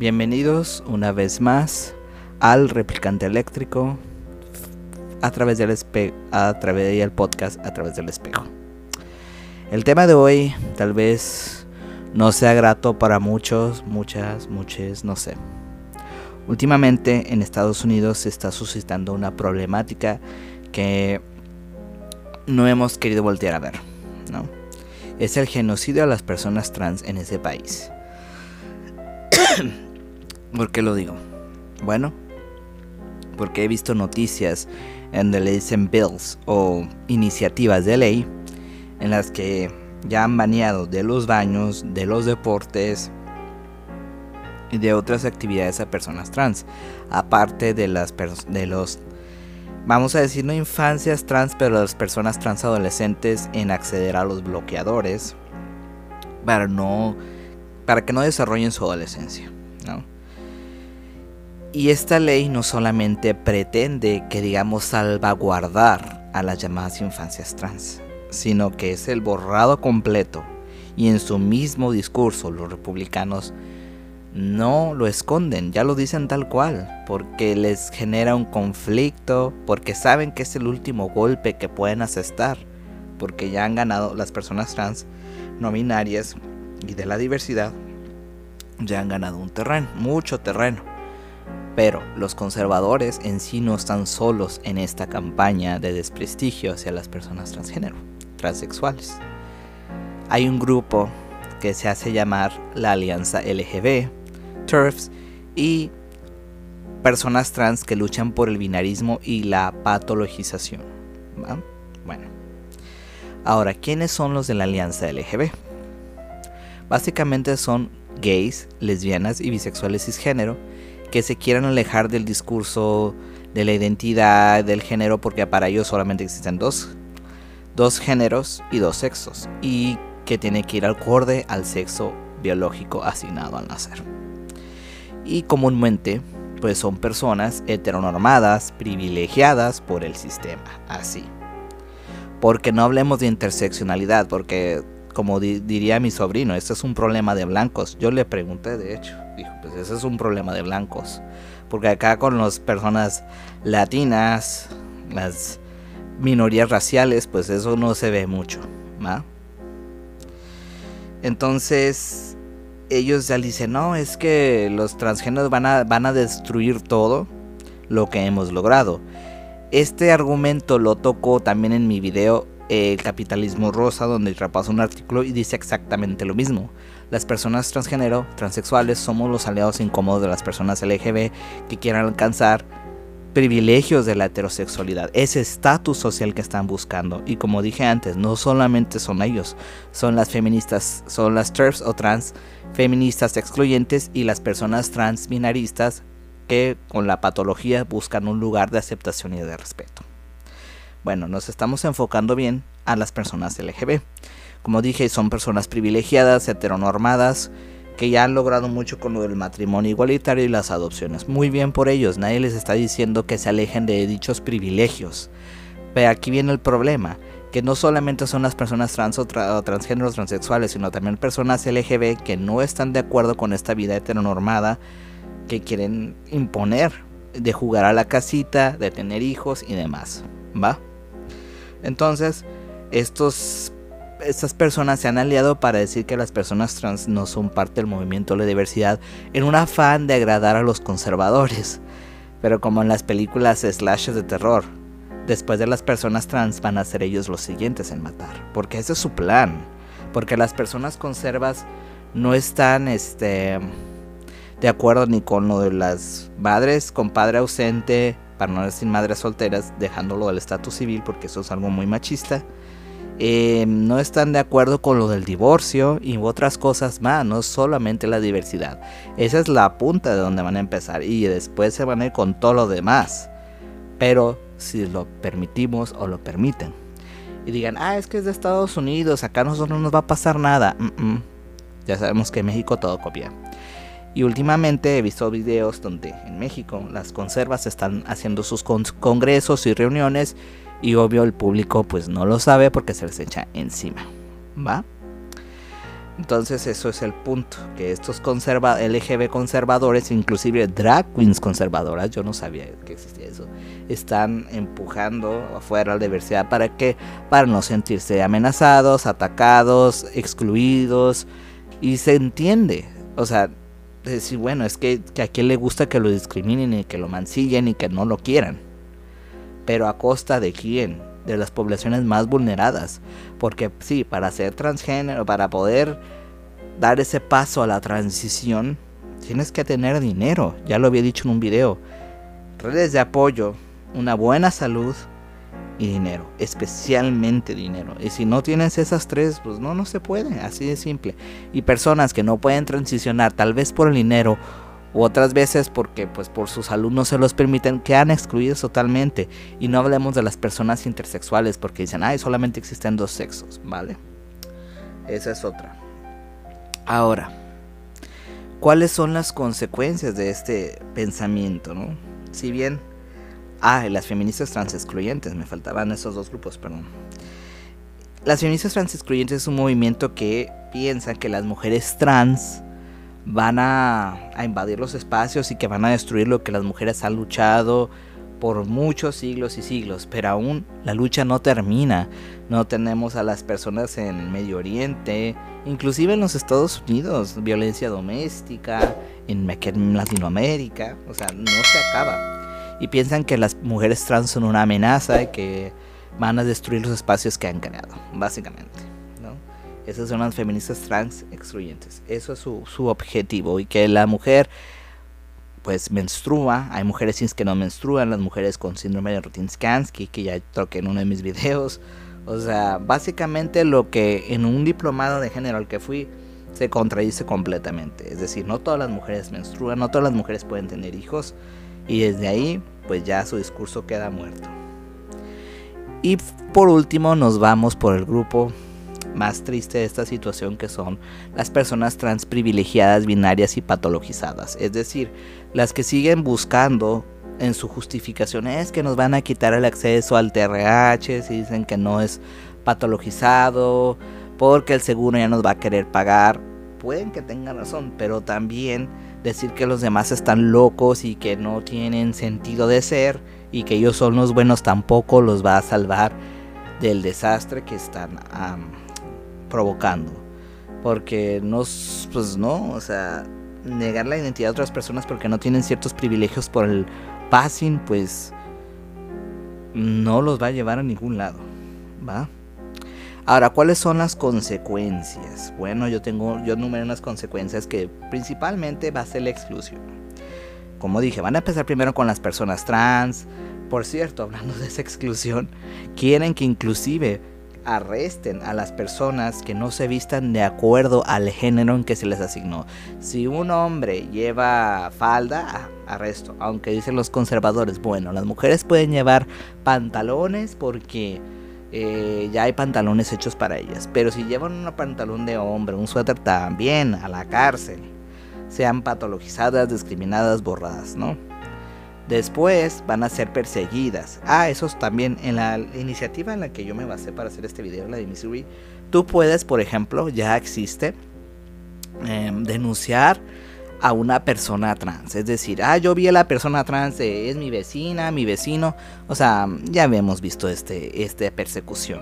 Bienvenidos una vez más al replicante eléctrico a través del espejo, a través del podcast a través del espejo. El tema de hoy tal vez no sea grato para muchos, muchas, muchos, no sé. Últimamente en Estados Unidos se está suscitando una problemática que no hemos querido voltear a ver, ¿no? Es el genocidio a las personas trans en ese país. ¿Por qué lo digo? Bueno, porque he visto noticias en donde le dicen bills o iniciativas de ley en las que ya han baneado de los baños, de los deportes y de otras actividades a personas trans, aparte de las de los vamos a decir no infancias trans, pero las personas trans adolescentes en acceder a los bloqueadores para no para que no desarrollen su adolescencia, ¿no? Y esta ley no solamente pretende que digamos salvaguardar a las llamadas infancias trans, sino que es el borrado completo y en su mismo discurso los republicanos no lo esconden, ya lo dicen tal cual, porque les genera un conflicto, porque saben que es el último golpe que pueden asestar, porque ya han ganado las personas trans, no binarias y de la diversidad, ya han ganado un terreno, mucho terreno. Pero los conservadores en sí no están solos en esta campaña de desprestigio hacia las personas transgénero, transexuales. Hay un grupo que se hace llamar la Alianza LGB, TERFs y personas trans que luchan por el binarismo y la patologización. Bueno, ahora, ¿quiénes son los de la Alianza LGB? Básicamente son gays, lesbianas y bisexuales cisgénero que se quieran alejar del discurso de la identidad del género porque para ellos solamente existen dos, dos géneros y dos sexos y que tiene que ir acorde al sexo biológico asignado al nacer. Y comúnmente pues son personas heteronormadas, privilegiadas por el sistema, así. Porque no hablemos de interseccionalidad, porque como diría mi sobrino, este es un problema de blancos. Yo le pregunté, de hecho, dijo, pues ese es un problema de blancos. Porque acá con las personas latinas, las minorías raciales, pues eso no se ve mucho, ¿va? Entonces, ellos ya dicen, no, es que los transgéneros van a, van a destruir todo lo que hemos logrado. Este argumento lo tocó también en mi video el capitalismo rosa, donde repaso un artículo y dice exactamente lo mismo. Las personas transgénero, transexuales, somos los aliados incómodos de las personas LGB que quieran alcanzar privilegios de la heterosexualidad, ese estatus social que están buscando. Y como dije antes, no solamente son ellos, son las feministas, son las TERFs o trans feministas excluyentes y las personas trans binaristas que con la patología buscan un lugar de aceptación y de respeto. Bueno, nos estamos enfocando bien a las personas LGB. Como dije, son personas privilegiadas, heteronormadas, que ya han logrado mucho con lo del matrimonio igualitario y las adopciones. Muy bien por ellos, nadie les está diciendo que se alejen de dichos privilegios. Pero aquí viene el problema, que no solamente son las personas trans o, transgéneros transexuales, sino también personas LGB que no están de acuerdo con esta vida heteronormada que quieren imponer de jugar a la casita, de tener hijos y demás. ¿Va? Entonces, estos, estas personas se han aliado para decir que las personas trans no son parte del movimiento de la diversidad en un afán de agradar a los conservadores. Pero como en las películas slashes de terror, después de las personas trans van a ser ellos los siguientes en matar. Porque ese es su plan. Porque las personas conservas no están este, de acuerdo ni con lo de las madres con padre ausente para no decir madres solteras, dejándolo del estatus civil porque eso es algo muy machista. Eh, no están de acuerdo con lo del divorcio y otras cosas más, no solamente la diversidad. Esa es la punta de donde van a empezar y después se van a ir con todo lo demás. Pero si lo permitimos o lo permiten. Y digan, ah, es que es de Estados Unidos, acá a nosotros no nos va a pasar nada. Ya sabemos que en México todo copia. Y últimamente he visto videos donde en México las conservas están haciendo sus congresos y reuniones y obvio el público pues no lo sabe porque se les echa encima. ¿Va? Entonces eso es el punto, que estos conserva LGB conservadores, inclusive drag queens conservadoras, yo no sabía que existía eso, están empujando afuera la diversidad para que para no sentirse amenazados, atacados, excluidos y se entiende, o sea, decir, bueno, es que, que a quien le gusta que lo discriminen y que lo mancillen y que no lo quieran. Pero a costa de quién? de las poblaciones más vulneradas. Porque sí, para ser transgénero, para poder dar ese paso a la transición, tienes que tener dinero. Ya lo había dicho en un video. Redes de apoyo, una buena salud y dinero. Especialmente dinero. Y si no tienes esas tres, pues no, no se puede. Así de simple. Y personas que no pueden transicionar, tal vez por el dinero u otras veces porque pues por su salud no se los permiten, quedan excluidos totalmente. Y no hablemos de las personas intersexuales porque dicen, ay, solamente existen dos sexos, ¿vale? Esa es otra. Ahora, ¿cuáles son las consecuencias de este pensamiento, no? Si bien, ah, las feministas trans excluyentes, me faltaban esos dos grupos, perdón. Las feministas trans excluyentes es un movimiento que piensa que las mujeres trans van a, invadir los espacios y que van a destruir lo que las mujeres han luchado por muchos siglos y siglos, pero aún la lucha no termina. No tenemos a las personas en Medio Oriente, inclusive en los Estados Unidos, violencia doméstica, en Latinoamérica, o sea, no se acaba. Y piensan que las mujeres trans son una amenaza y que van a destruir los espacios que han creado, básicamente. Esas son las feministas trans excluyentes. Eso es su, objetivo. Y que la mujer pues menstrua. Hay mujeres cis que no menstruan, las mujeres con síndrome de Rutinsky, que ya toqué en uno de mis videos. O sea, básicamente lo que en un diplomado de género al que fui se contradice completamente. Es decir, no todas las mujeres menstruan, no todas las mujeres pueden tener hijos. Y desde ahí, pues ya su discurso queda muerto. Y por último nos vamos por el grupo más triste de esta situación que son las personas trans privilegiadas, binarias y patologizadas. Es decir, las que siguen buscando en su justificación es que nos van a quitar el acceso al TRH, si dicen que no es patologizado, porque el seguro ya nos va a querer pagar. Pueden que tengan razón, pero también decir que los demás están locos y que no tienen sentido de ser y que ellos son los buenos tampoco los va a salvar del desastre que están provocando. Porque no, pues no, o sea, negar la identidad de otras personas porque no tienen ciertos privilegios por el passing, pues no los va a llevar a ningún lado, ¿va? Ahora, ¿cuáles son las consecuencias? Bueno, yo tengo, yo número unas consecuencias que principalmente va a ser la exclusión. Como dije, van a empezar primero con las personas trans. Por cierto, hablando de esa exclusión, quieren que inclusive arresten a las personas que no se vistan de acuerdo al género en que se les asignó. Si un hombre lleva falda, arresto. Aunque dicen los conservadores, bueno, las mujeres pueden llevar pantalones porque eh, ya hay pantalones hechos para ellas. Pero si llevan un pantalón de hombre, un suéter también, a la cárcel. Sean patologizadas, discriminadas, borradas, ¿no? Después van a ser perseguidas. Ah, esos también. En la iniciativa en la que yo me basé para hacer este video, la de Missouri, tú puedes, por ejemplo, ya existe em, denunciar a una persona trans. Es decir, ah, yo vi a la persona trans, es mi vecina, mi vecino. O sea, ya habíamos visto este, este persecución.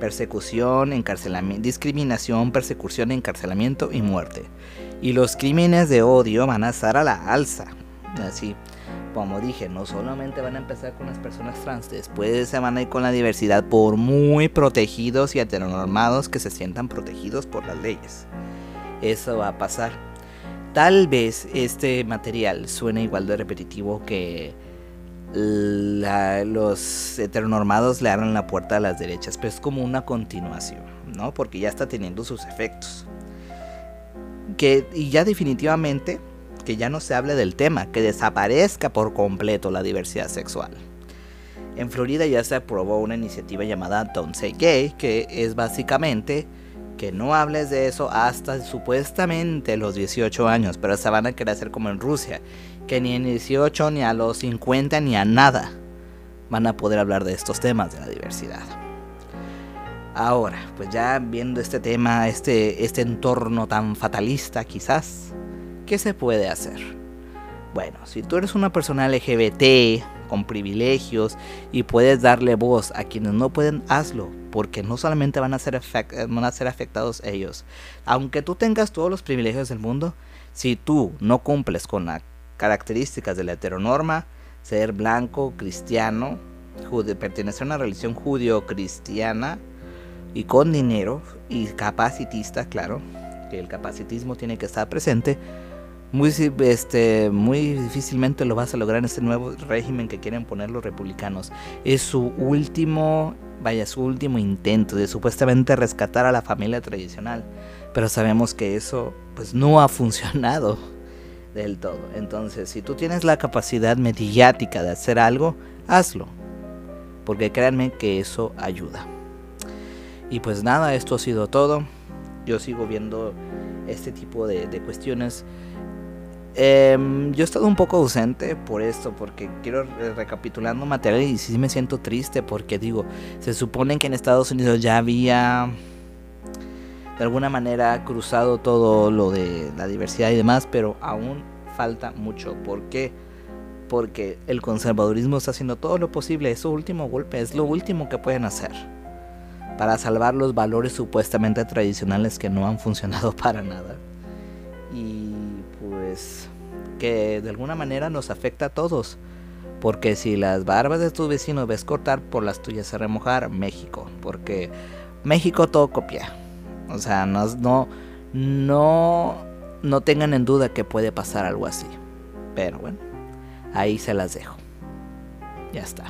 Persecución, encarcelamiento, discriminación, persecución, encarcelamiento y muerte. Y los crímenes de odio van a estar a la alza. Así como dije, no solamente van a empezar con las personas trans, después se van a ir con la diversidad por muy protegidos y heteronormados que se sientan protegidos por las leyes. Eso va a pasar. Tal vez este material suene igual de repetitivo que los heteronormados le abran la puerta a las derechas, pero es como una continuación, ¿no? Porque ya está teniendo sus efectos. Que, y ya definitivamente que ya no se hable del tema, que desaparezca por completo la diversidad sexual. En Florida ya se aprobó una iniciativa llamada Don't Say Gay, que es básicamente que no hables de eso hasta supuestamente los 18 años, pero se van a querer hacer como en Rusia, que ni en 18 ni a los 50 ni a nada van a poder hablar de estos temas de la diversidad. Ahora, pues ya viendo este tema, este, este entorno tan fatalista quizás, ¿qué se puede hacer? Bueno, si tú eres una persona LGBT con privilegios y puedes darle voz a quienes no pueden, hazlo, porque no solamente van a ser, van a ser afectados ellos. Aunque tú tengas todos los privilegios del mundo, si tú no cumples con las características de la heteronorma, ser blanco, cristiano, pertenecer a una religión judío-cristiana, y con dinero y capacitista, claro, que el capacitismo tiene que estar presente, muy, este, muy difícilmente lo vas a lograr en este nuevo régimen que quieren poner los republicanos. Es su último, vaya, su último intento de supuestamente rescatar a la familia tradicional. Pero sabemos que eso pues no ha funcionado del todo. Entonces, si tú tienes la capacidad mediática de hacer algo, hazlo. Porque créanme que eso ayuda. Y pues nada, esto ha sido todo. Yo sigo viendo este tipo de, cuestiones. Em, yo he estado un poco ausente por esto, porque quiero recapitulando material y sí me siento triste porque digo, se supone que en Estados Unidos ya había de alguna manera cruzado todo lo de la diversidad y demás, pero aún falta mucho. ¿Por qué? Porque el conservadurismo está haciendo todo lo posible, es su último golpe, es lo último que pueden hacer para salvar los valores supuestamente tradicionales que no han funcionado para nada. Y pues que de alguna manera nos afecta a todos. Porque si las barbas de tus vecinos ves cortar, por las tuyas se remojar, México. Porque México todo copia. O sea, no, no, no tengan en duda que puede pasar algo así. Pero bueno, ahí se las dejo. Ya está.